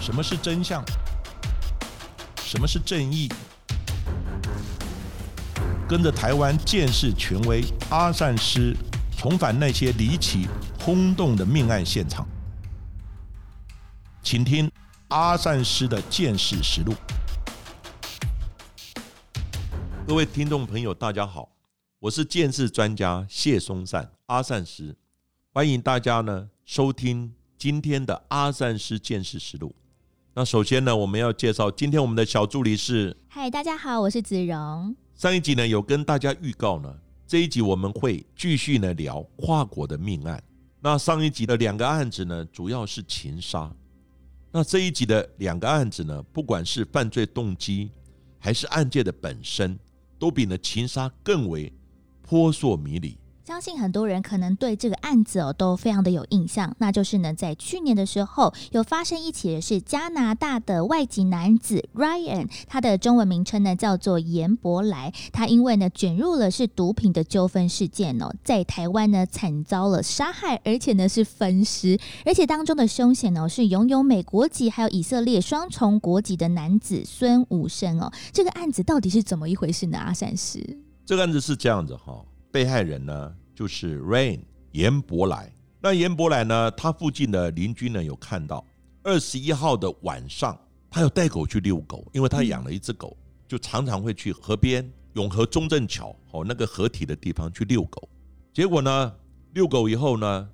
什么是真相？什么是正义？跟着台湾建识权威阿善师，重返那些离奇轰动的命案现场，请听阿善师的见识实录。各位听众朋友，大家好，我是建识专家谢松善阿善师，欢迎大家呢收听今天的阿善师见识实录。那首先呢，我们要介绍今天我们的小助理是。嗨，大家好，我是子荣。上一集呢有跟大家预告呢，这一集我们会继续呢聊跨国的命案。那上一集的两个案子呢，主要是情杀。那这一集的两个案子呢，不管是犯罪动机还是案件的本身，都比呢情杀更为扑朔迷离。相信很多人可能对这个案子哦都非常的有印象，那就是呢，在去年的时候有发生一起是加拿大的外籍男子 Ryan，他的中文名称呢叫做严伯来，他因为呢卷入了是毒品的纠纷事件哦，在台湾呢惨遭了杀害，而且呢是分尸，而且当中的凶险呢是拥有美国籍还有以色列双重国籍的男子孙武生哦，这个案子到底是怎么一回事呢？阿善师，这个案子是这样子哈，被害人呢。就是 Rain 严伯来，那严伯来呢？他附近的邻居呢有看到二十一号的晚上，他有带狗去遛狗，因为他养了一只狗，就常常会去河边永和中正桥哦那个合体的地方去遛狗。结果呢，遛狗以后呢，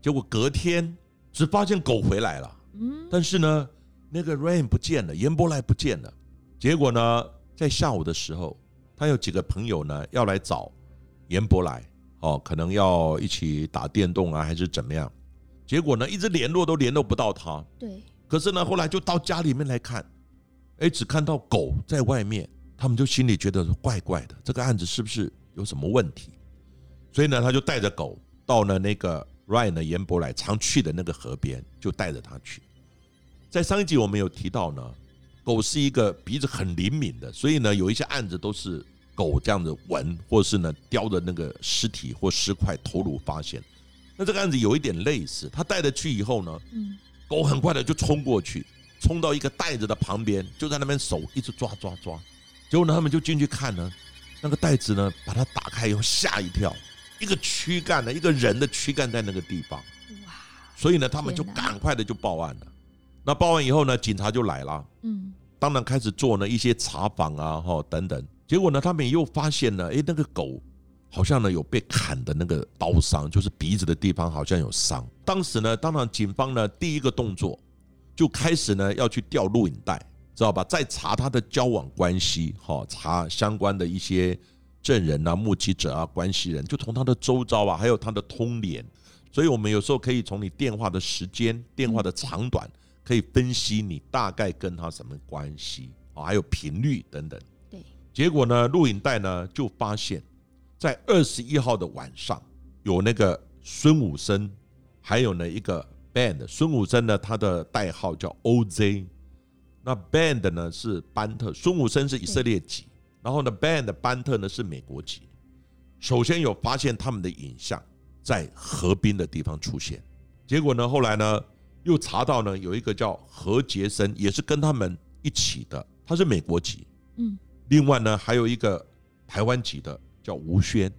结果隔天只发现狗回来了，嗯，但是呢，那个 Rain 不见了，严伯来不见了。结果呢，在下午的时候，他有几个朋友呢要来找严伯来。哦，可能要一起打电动啊，还是怎么样？结果呢，一直联络都联络不到他。对。可是呢，后来就到家里面来看，哎，只看到狗在外面，他们就心里觉得怪怪的，这个案子是不是有什么问题？所以呢，他就带着狗到了那个 Ryan 的严伯来常去的那个河边，就带着他去。在上一集我们有提到呢，狗是一个鼻子很灵敏的，所以呢，有一些案子都是。狗这样子闻，或是呢叼着那个尸体或尸块头颅发现，那这个案子有一点类似。他带着去以后呢，嗯，狗很快的就冲过去，冲到一个袋子的旁边，就在那边手一直抓抓抓。结果呢，他们就进去看呢，那个袋子呢把它打开以后吓一跳，一个躯干呢，一个人的躯干在那个地方。哇！所以呢，他们就赶快的就报案了。那报案以后呢，警察就来了，嗯，当然开始做呢一些查访啊，哈等等。结果呢，他们又发现了，哎，那个狗好像呢有被砍的那个刀伤，就是鼻子的地方好像有伤。当时呢，当然警方呢第一个动作就开始呢要去调录影带，知道吧？再查他的交往关系，哈，查相关的一些证人啊、目击者啊、关系人，就从他的周遭啊，还有他的通联。所以我们有时候可以从你电话的时间、电话的长短，可以分析你大概跟他什么关系啊，还有频率等等。结果呢，录影带呢就发现，在二十一号的晚上，有那个孙武生，还有呢一个 band。孙武生呢，他的代号叫 OZ，那 band 呢是班特。孙武生是以色列籍，然后呢 band 班特呢是美国籍。首先有发现他们的影像在河滨的地方出现，结果呢后来呢又查到呢有一个叫何杰森，也是跟他们一起的，他是美国籍。嗯。另外呢，还有一个台湾籍的叫吴轩，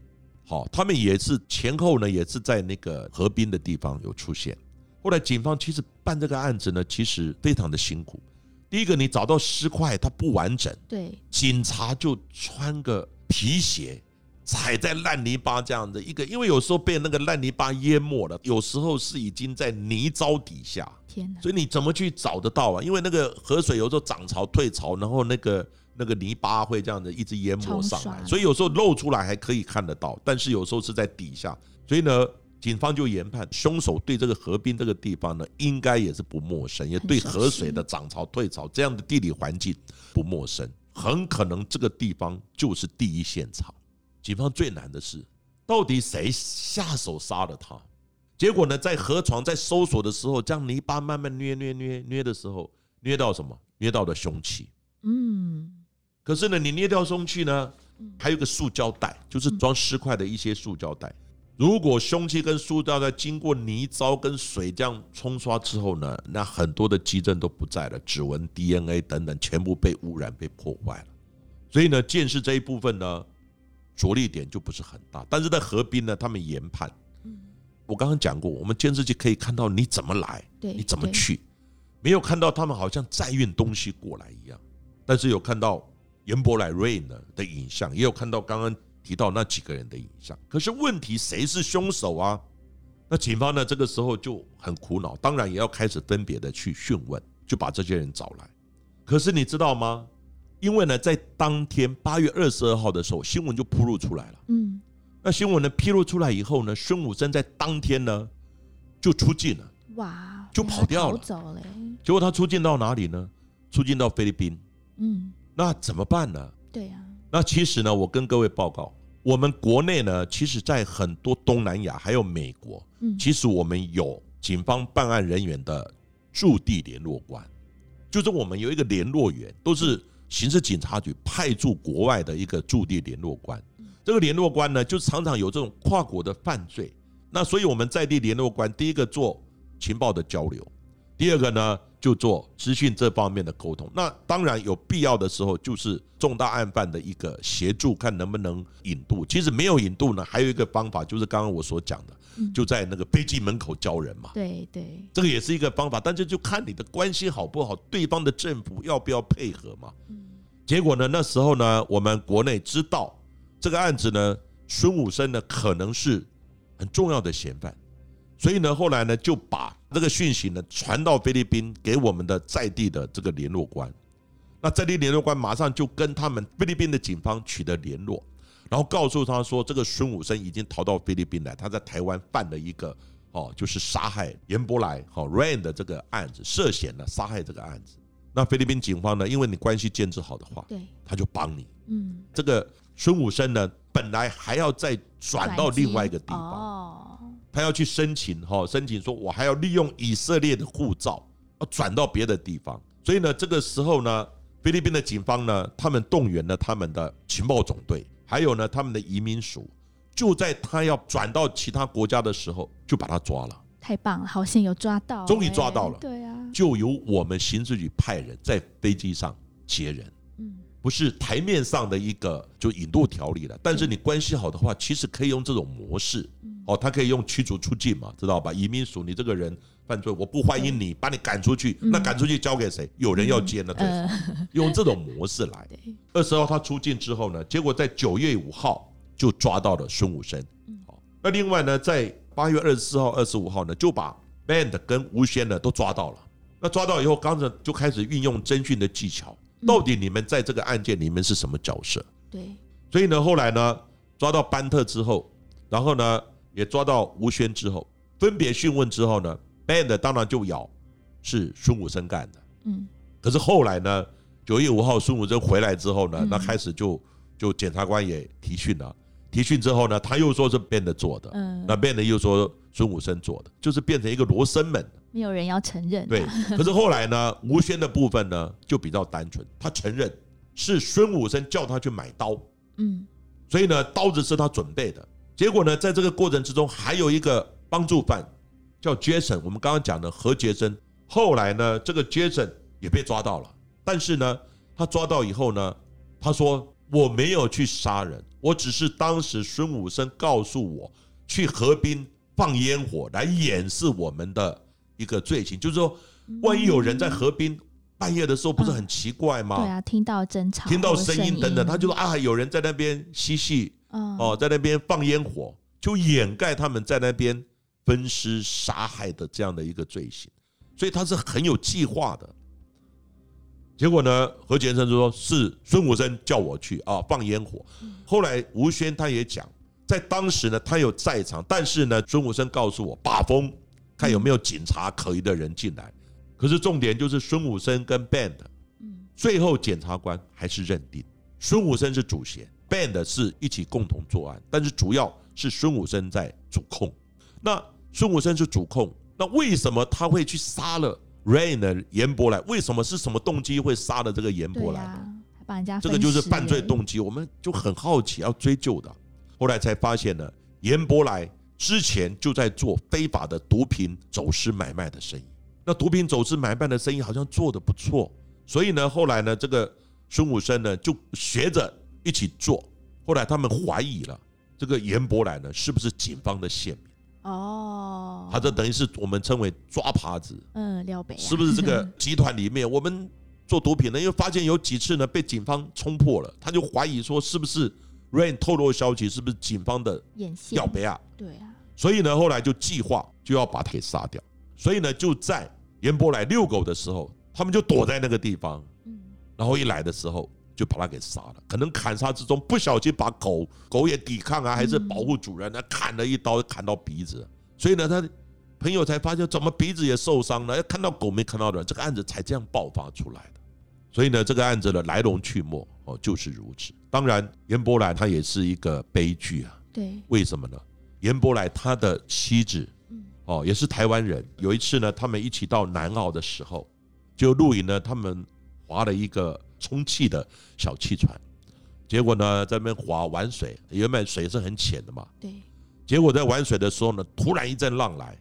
好，他们也是前后呢，也是在那个河滨的地方有出现。后来警方其实办这个案子呢，其实非常的辛苦。第一个，你找到尸块它不完整，对，警察就穿个皮鞋，踩在烂泥巴这样的一个，因为有时候被那个烂泥巴淹没了，有时候是已经在泥沼底下，天所以你怎么去找得到啊？因为那个河水有时候涨潮退潮，然后那个。那个泥巴会这样子一直淹没上来，所以有时候露出来还可以看得到，但是有时候是在底下，所以呢，警方就研判凶手对这个河滨这个地方呢，应该也是不陌生，也对河水的涨潮退潮这样的地理环境不陌生，很可能这个地方就是第一现场。警方最难的是，到底谁下手杀了他？结果呢，在河床在搜索的时候，将泥巴慢慢捏捏捏捏的时候，捏到什么？捏到了凶器。嗯。可是呢，你捏掉凶器呢，还有个塑胶袋，就是装尸块的一些塑胶袋。如果凶器跟塑胶袋经过泥沼跟水这样冲刷之后呢，那很多的基证都不在了，指纹、DNA 等等全部被污染、被破坏了。所以呢，见识这一部分呢，着力点就不是很大。但是在河滨呢，他们研判，我刚刚讲过，我们监视器可以看到你怎么来，对，你怎么？去，没有看到他们好像载运东西过来一样，但是有看到严伯莱 Rain 的的影像，也有看到刚刚提到那几个人的影像。可是问题谁是凶手啊？那警方呢这个时候就很苦恼，当然也要开始分别的去讯问，就把这些人找来。可是你知道吗？因为呢，在当天八月二十二号的时候，新闻就披露出来了。嗯，那新闻呢披露出来以后呢，孙武生在当天呢就出境了。哇，就跑掉了逃走了欸。结果他出境到哪里呢？出境到菲律宾。嗯，那怎么办呢？对啊，那其实呢，我跟各位报告，我们国内呢，其实在很多东南亚还有美国，嗯，其实我们有警方办案人员的驻地联络官，就是我们有一个联络员，都是刑事警察局派驻国外的一个驻地联络官。这个联络官呢，就常常有这种跨国的犯罪，那所以我们在地联络官第一个做情报的交流，第二个呢就做资讯这方面的沟通。那当然有必要的时候，就是重大案犯的一个协助，看能不能引渡。其实没有引渡呢，还有一个方法，就是刚刚我所讲的，嗯就在那个飞机门口交人嘛。对对，这个也是一个方法，但是就看你的关系好不好，对方的政府要不要配合嘛。嗯结果呢，那时候呢，我们国内知道这个案子呢，孙武生呢可能是很重要的嫌犯，所以呢，后来呢就把这个讯息呢传到菲律宾给我们的在地的这个联络官。那在地联络官马上就跟他们菲律宾的警方取得联络，然后告诉他说，这个孙武生已经逃到菲律宾来，他在台湾犯了一个哦，就是杀害严伯来哦 Rain 的这个案子，涉嫌了杀害这个案子。那菲律宾警方呢，因为你关系建制好的话，对，他就帮你。嗯，这个孙武生呢，本来还要再转到另外一个地方，哦，他要去申请哈，申请说我还要利用以色列的护照，要转到别的地方。所以呢，这个时候呢，菲律宾的警方呢，他们动员了他们的情报总队，还有呢他们的移民署，就在他要转到其他国家的时候，就把他抓了。太棒了，好险有抓到欸，终于抓到了对啊，就由我们刑事局派人在飞机上接人。嗯，不是台面上的一个就引渡条例了，但是你关系好的话，其实可以用这种模式。哦，他可以用驱逐出境嘛，知道吧？移民署，你这个人犯罪，我不欢迎你，把你赶出去，那赶出去交给谁？有人要接那对呃，用这种模式来。对，二十号他出境之后呢，结果在九月五号就抓到了孙武生。好，那另外呢，在八月二十四号、二十五号呢，就把 Band 跟吴先呢都抓到了。那抓到以后，刚才就开始运用侦讯的技巧，到底你们在这个案件里面是什么角色？对，所以呢，后来呢，抓到班特之后，然后呢，也抓到吴宣之后，分别讯问之后呢，Band 当然就咬是孙武生干的。嗯，可是后来呢，九月五号孙武生回来之后呢，嗯。那开始就就检察官也提讯了，提讯之后呢，他又说是 Band 做的，嗯。那 Band 又说孙武生做的，就是变成一个罗生门。没有人要承认，对，可是后来呢，吴宣的部分呢就比较单纯，他承认是孙武生叫他去买刀，嗯，所以呢，刀子是他准备的。结果呢，在这个过程之中，还有一个帮助犯叫 Jason，我们刚刚讲的何杰森。后来呢，这个 Jason 也被抓到了，但是呢，他抓到以后呢，他说我没有去杀人，我只是当时孙武生告诉我去河滨放烟火来掩饰我们的一个罪行，就是说，万一有人在河滨半夜的时候，不是很奇怪吗？对啊，听到争吵，听到声音等等，他就说啊，有人在那边嬉戏嗯，哦，在那边放烟火，就掩盖他们在那边分尸杀害的这样的一个罪行，所以他是很有计划的。结果呢，何杰生就说是孙武生叫我去啊放烟火。后来吴宣他也讲，在当时呢，他有在场，但是呢，孙武生告诉我把风，看有没有警察可疑的人进来。可是重点就是孙武生跟 Band 嗯最后检察官还是认定孙武生是主嫌，Band 是一起共同作案，但是主要是孙武生在主控。那孙武生是主控，那为什么他会去杀了 Rain 的严伯来？为什么是什么动机会杀了这个严伯来呢？啊，把人家这个就是犯罪欸，动机，我们就很好奇，要追究的。后来才发现呢，严伯来之前就在做非法的毒品走私买卖的生意。那毒品走私买卖的生意好像做得不错，所以呢，后来呢，这个孙武生呢就学着一起做。后来他们怀疑了这个严伯来呢是不是警方的线民？哦，他这等于是我们称为抓耙子，嗯，廖北啊是不是这个集团里面我们做毒品呢？因为发现有几次呢被警方冲破了，他就怀疑说是不是 Rain 透露消息是不是警方的眼线廖？北啊？对啊，所以呢，后来就计划就要把他给杀掉。所以呢，就在严伯来遛狗的时候，他们就躲在那个地方，嗯，然后一来的时候就把他给杀了。可能砍杀之中不小心把狗狗也抵抗啊，还是保护主人呢，砍了一刀砍到鼻子。所以呢，他朋友才发现怎么鼻子也受伤了，看到狗没看到人，这个案子才这样爆发出来的。所以呢，这个案子的来龙去脉哦就是如此。当然，严伯来他也是一个悲剧啊。对，为什么呢？严伯来他的妻子嗯，哦也是台湾人。有一次呢，他们一起到南澳的时候，就露营呢，他们划了一个充气的小汽船，结果呢在那边划玩水，原本水是很浅的嘛，对，结果在玩水的时候呢，突然一阵浪来，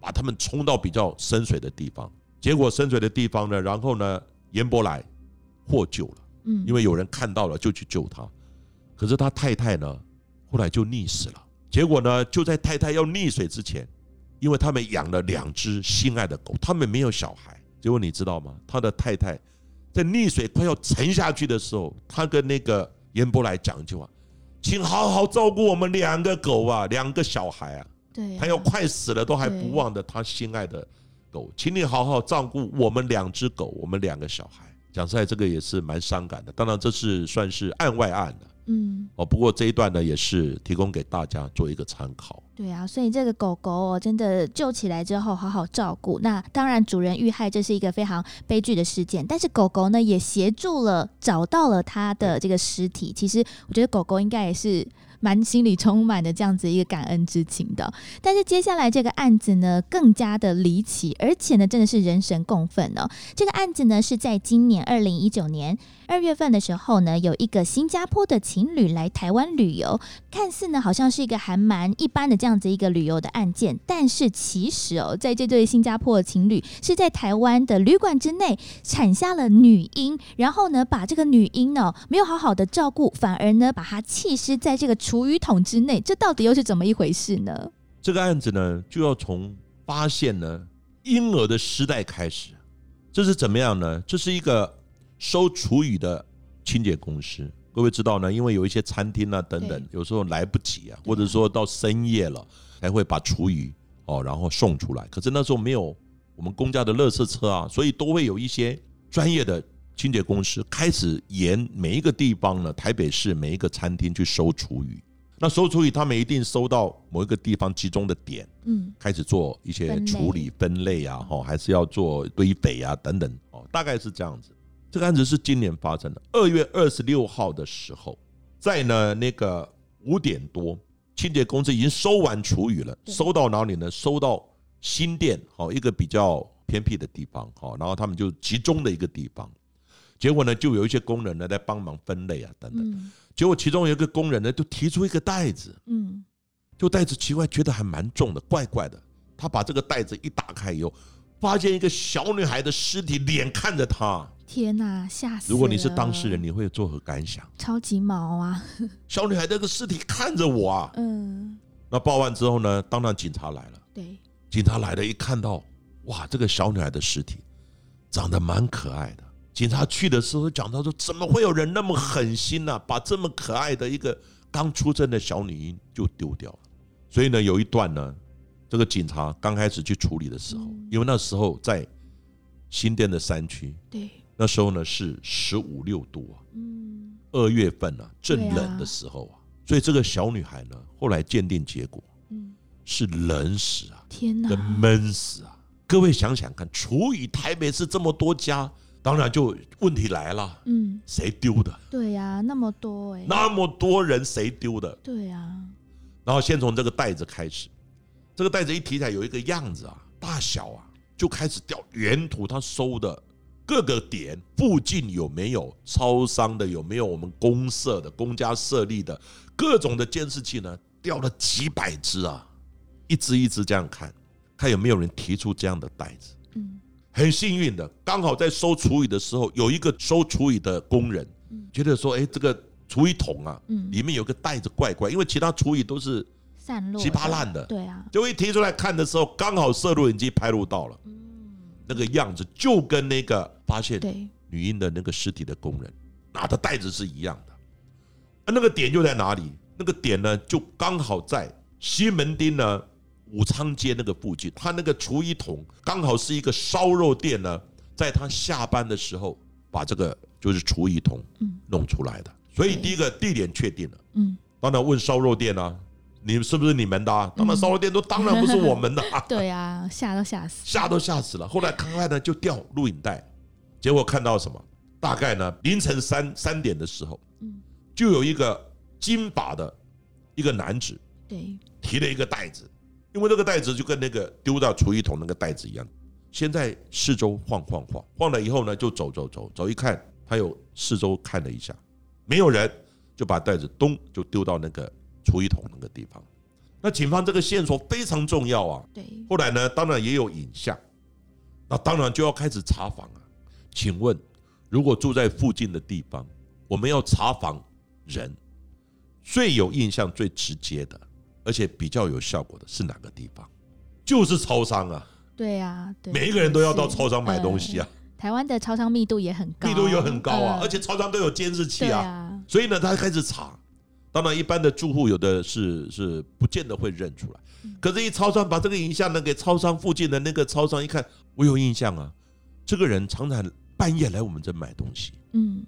把他们冲到比较深水的地方。结果深水的地方呢，然后呢，严伯来获救了。嗯，因为有人看到了就去救他，可是他太太呢，后来就溺死了。结果呢，就在太太要溺水之前，因为他们养了两只心爱的狗，他们没有小孩。结果你知道吗？他的太太在溺水快要沉下去的时候，他跟那个严伯来讲一句话：“请好好照顾我们两个狗啊，两个小孩啊。”对啊，他要快死了，都还不忘的他心爱的狗，请你好好照顾我们两只狗，我们两个小孩。讲实在，这个也是蛮伤感的。当然，这是算是案外案了嗯，哦。不过这一段呢，也是提供给大家做一个参考。对啊，所以这个狗狗哦，真的救起来之后好好照顾。那当然，主人遇害这是一个非常悲剧的事件，但是狗狗呢也协助了找到了它的这个尸体。其实我觉得狗狗应该也是蛮心里充满的这样子一个感恩之情的。但是接下来这个案子呢更加的离奇，而且呢真的是人神共愤哦。这个案子呢是在今年二零一九年二月份的时候呢，有一个新加坡的情侣来台湾旅游，看似呢好像是一个还蛮一般的这样子一个旅游的案件，但是其实哦，在这对新加坡的情侣是在台湾的旅馆之内产下了女婴，然后呢把这个女婴呢没有好好的照顾，反而呢把她弃尸在这个厨余桶之内，这到底又是怎么一回事呢？这个案子呢，就要从发现呢婴儿的尸袋开始。这是怎么样呢？这是一个收厨余的清洁公司。各位知道呢，因为有一些餐厅啊等等，有时候来不及啊，或者说到深夜了才会把厨余哦，然后送出来。可是那时候没有我们公家的垃圾车啊，所以都会有一些专业的清洁公司开始沿每一个地方呢，台北市每一个餐厅去收厨余。那收厨余，他们一定收到某一个地方集中的点，嗯，开始做一些处理分类啊，哈，还是要做堆肥啊等等，哦，大概是这样子。这个案子是今年发生的，二月二十六号的时候，在呢那个五点多，清洁公司已经收完厨余了，收到哪里呢？收到新店，好一个比较偏僻的地方，好，然后他们就集中的一个地方，结果呢，就有一些工人呢在帮忙分类啊等等，嗯。结果其中有一个工人呢就提出一个袋子，嗯，就袋子奇怪，觉得还蛮重的，怪怪的。他把这个袋子一打开以后，发现一个小女孩的尸体，脸看着他。天哪，吓死！如果你是当事人，，你会作何感想？超级毛啊，小女孩那个尸体看着我啊！嗯，那报案之后呢，当然警察来了。对，警察来了，一看到哇，这个小女孩的尸体长得蛮可爱的。警察去的时候讲到说，怎么会有人那么狠心呢、把这么可爱的一个刚出生的小女婴就丢掉了。所以呢，有一段呢，这个警察刚开始去处理的时候，嗯因为那时候在新店的山区，对，那时候呢是十五六度啊，嗯，二月份啊，正冷的时候啊，所以这个小女孩呢，后来鉴定结果嗯，是冷死啊。天哪跟，闷死啊！各位想想看，除以台北市这么多家，当然就问题来了，嗯，谁丢的？对呀、那么多哎、那么多人谁丢的？对啊，然后先从这个袋子开始，这个袋子一提起来有一个样子啊，大小啊，就开始调原图他收的各个点附近有没有超商的，有没有我们公社的、公家设立的各种的监视器呢？调了几百只啊！一只一只这样看，看有没有人提出这样的袋子。嗯很幸运的，刚好在收厨余的时候，有一个收厨余的工人嗯觉得说，哎，这个厨余桶啊，嗯，里面有个袋子怪怪，因为其他厨余都是散落稀巴烂的对啊，就一提出来看的时候，刚好摄录影机拍录到了嗯，那个样子，就跟那个发现，女婴的那个尸体的工人拿的袋子是一样的。啊，那个点就在哪里？那个点呢，就刚好在西门町呢武昌街那个附近。他那个厨余桶刚好是一个烧肉店呢，在他下班的时候把这个就是厨余桶嗯弄出来的。所以第一个地点确定了。嗯，当然问烧肉店啊，你是不是你们的、啊？当然烧肉店都当然不是我们的、啊。对啊，吓都吓死，吓都吓死了。后来看看呢，就调录影带，结果看到什么？大概呢凌晨三三点的时候，嗯，就有一个金发的一个男子对，提了一个袋子，因为这个袋子就跟那个丢到厨余桶那个袋子一样，先在四周晃晃晃，晃了以后呢，就走走走走，一看他有四周看了一下，没有人，就把袋子咚就丢到那个厨余桶那个地方。那警方这个线索非常重要啊，对，后来呢，当然也有影像，那当然就要开始查访啊。请问，如果住在附近的地方，我们要查访人，最有印象、最直接的，而且比较有效果的是哪个地方？就是超商啊！对啊，对，每一个人都要到超商买东西啊，台湾的超商密度也很高，密度又很高啊，呃而且超商都有监视器啊，啊，所以呢，他开始查。当然，一般的住户有的是是不见得会认出来，嗯。可是，一超商把这个影像呢给超商附近的那个超商一看，我有印象啊，这个人常常半夜来我们这买东西，嗯。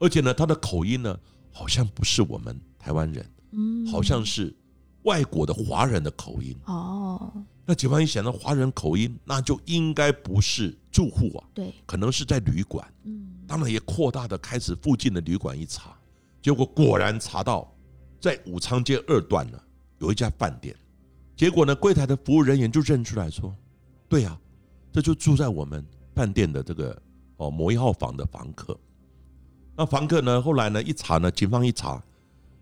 而且呢，他的口音呢好像不是我们台湾人，嗯，好像是外国的华人的口音。哦，那警方一想到华人口音，那就应该不是住户啊，对，可能是在旅馆。嗯，当然也扩大的开始附近的旅馆一查，结果果然查到在武昌街二段呢有一家饭店，结果呢柜台的服务人员就认出来说，对呀、这就住在我们饭店的这个哦某一号房的房客。那房客呢后来呢一查呢，警方一查，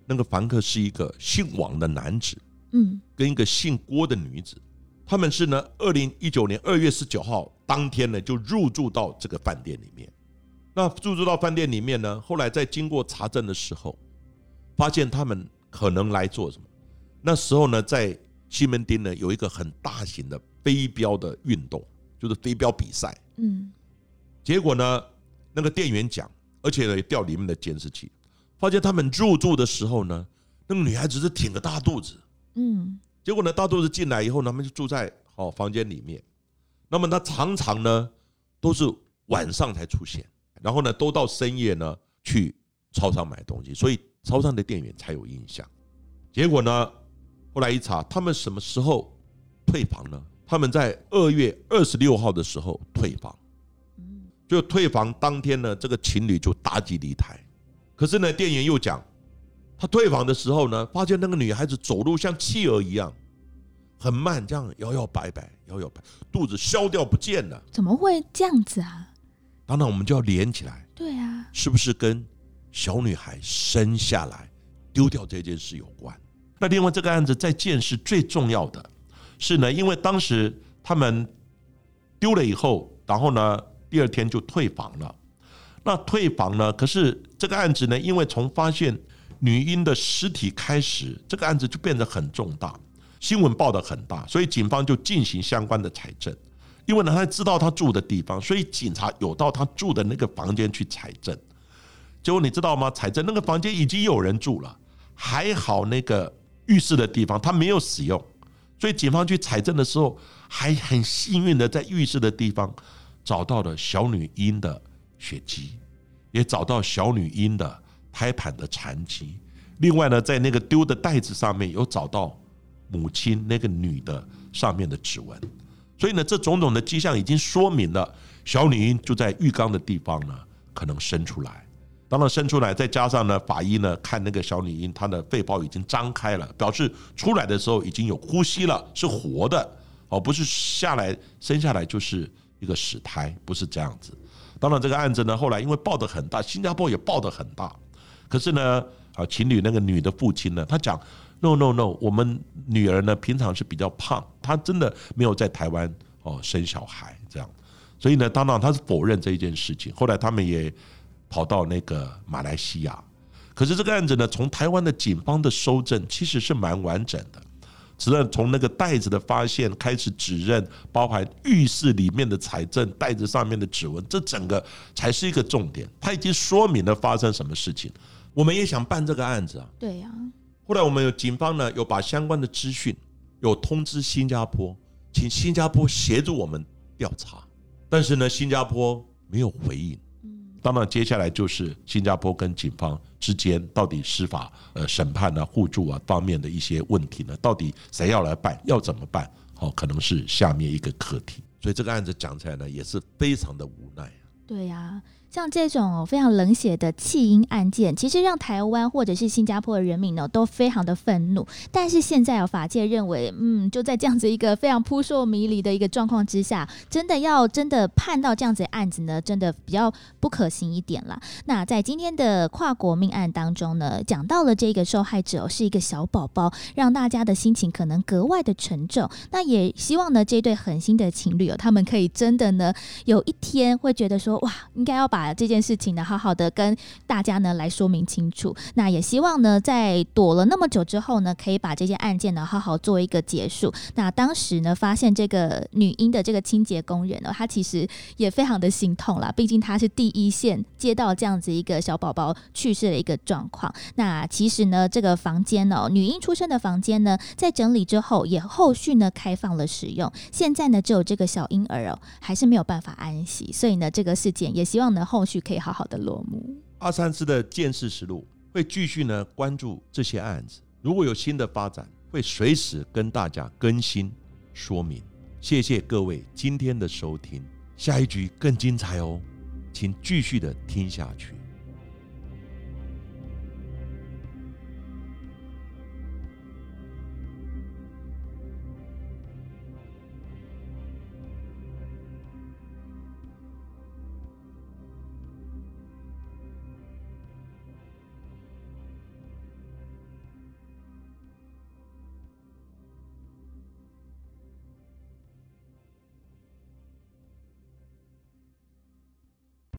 那个房客是一个姓王的男子嗯跟一个姓郭的女子，他们是呢二零一九年二月十九号当天呢就入住到这个饭店里面。那入住到饭店里面呢，后来在经过查证的时候，发现他们可能来做什么？那时候呢，在西门町呢有一个很大型的飞镖的运动，就是飞镖比赛。嗯结果呢，那个店员讲，而且呢调里面的监视器，发现他们入住的时候呢，那个女孩子是挺个大肚子。嗯结果呢，大肚子进来以后呢，他们就住在好房间里面。那么他常常呢都是晚上才出现，然后呢都到深夜呢去超商买东西，所以超商的店员才有印象。结果呢，后来一查，他们什么时候退房呢？他们在二月二十六号的时候退房。嗯就退房当天呢，这个情侣就搭机离台。可是呢，店员又讲，他退房的时候呢，发现那个女孩子走路像企鹅一样，很慢，这样摇摇摆摆，摇摇摆，肚子消掉不见了。怎么会这样子啊？当然，我们就要连起来，对啊，是不是跟小女孩生下来丢掉这件事有关？那另外这个案子在建是最重要的是呢，因为当时他们丢了以后，然后呢，第二天就退房了。那退房呢，可是这个案子呢，因为从发现女婴的尸体开始，这个案子就变得很重大，新闻报得很大，所以警方就进行相关的采证。因为呢，他知道他住的地方，所以警察有到他住的那个房间去采证。结果你知道吗？采证那个房间已经有人住了，还好那个浴室的地方他没有使用，所以警方去采证的时候，还很幸运的在浴室的地方找到了小女婴的血迹，也找到小女婴的胎盘的残疾。另外呢，在那个丢的袋子上面有找到母亲那个女的上面的指纹。所以呢，这种种的迹象已经说明了小女婴就在浴缸的地方呢，可能生出来。当然生出来，再加上呢，法医呢看那个小女婴，她的肺泡已经张开了，表示出来的时候已经有呼吸了，是活的，哦，不是下来生下来就是一个死胎，不是这样子。当然，这个案子呢，后来因为报得很大，新加坡也报得很大，可是呢，啊，情侣那个女的父亲呢，他讲：“No No No，我们女儿呢平常是比较胖，她真的没有在台湾哦生小孩这样。”所以呢，当然他是否认这一件事情。后来他们也跑到那个马来西亚，可是这个案子呢，从台湾的警方的收证其实是蛮完整的。只能从那个袋子的发现开始指认，包含浴室里面的财政、袋子上面的指纹，这整个才是一个重点。他已经说明了发生什么事情。我们也想办这个案子啊。对呀。后来我们有警方呢，有把相关的资讯有通知新加坡，请新加坡协助我们调查。但是呢，新加坡没有回应。当然，接下来就是新加坡跟警方之间到底司法、呃审判啊、互助啊方面的一些问题呢？到底谁要来办，要怎么办？好，可能是下面一个课题。所以这个案子讲起来呢，也是非常的无奈。对呀。像这种非常冷血的弃婴案件，其实让台湾或者是新加坡的人民呢都非常的愤怒。但是现在有法界认为，嗯，就在这样子一个非常扑朔迷离的一个状况之下，真的要真的判到这样子的案子呢，真的比较不可行一点了。那在今天的跨国命案当中呢，讲到了这个受害者是一个小宝宝，让大家的心情可能格外的沉重。那也希望呢，这对狠心的情侣哦，他们可以真的呢，有一天会觉得说，哇，应该要把。这件事情呢，好好的跟大家呢来说明清楚。那也希望呢，在躲了那么久之后呢，可以把这件案件呢好好做一个结束。那当时呢，发现这个女婴的这个清洁工人呢，她其实也非常的心痛啦，毕竟她是第一线接到这样子一个小宝宝去世的一个状况。那其实呢，这个房间呢，女婴出生的房间呢，在整理之后，也后续呢开放了使用。现在呢，只有这个小婴儿哦，还是没有办法安息。所以呢，这个事件也希望呢。后续可以好好的落幕。阿三四的见识实录会继续呢关注这些案子，如果有新的发展，会随时跟大家更新说明。谢谢各位今天的收听，下一局更精彩哦，请继续的听下去。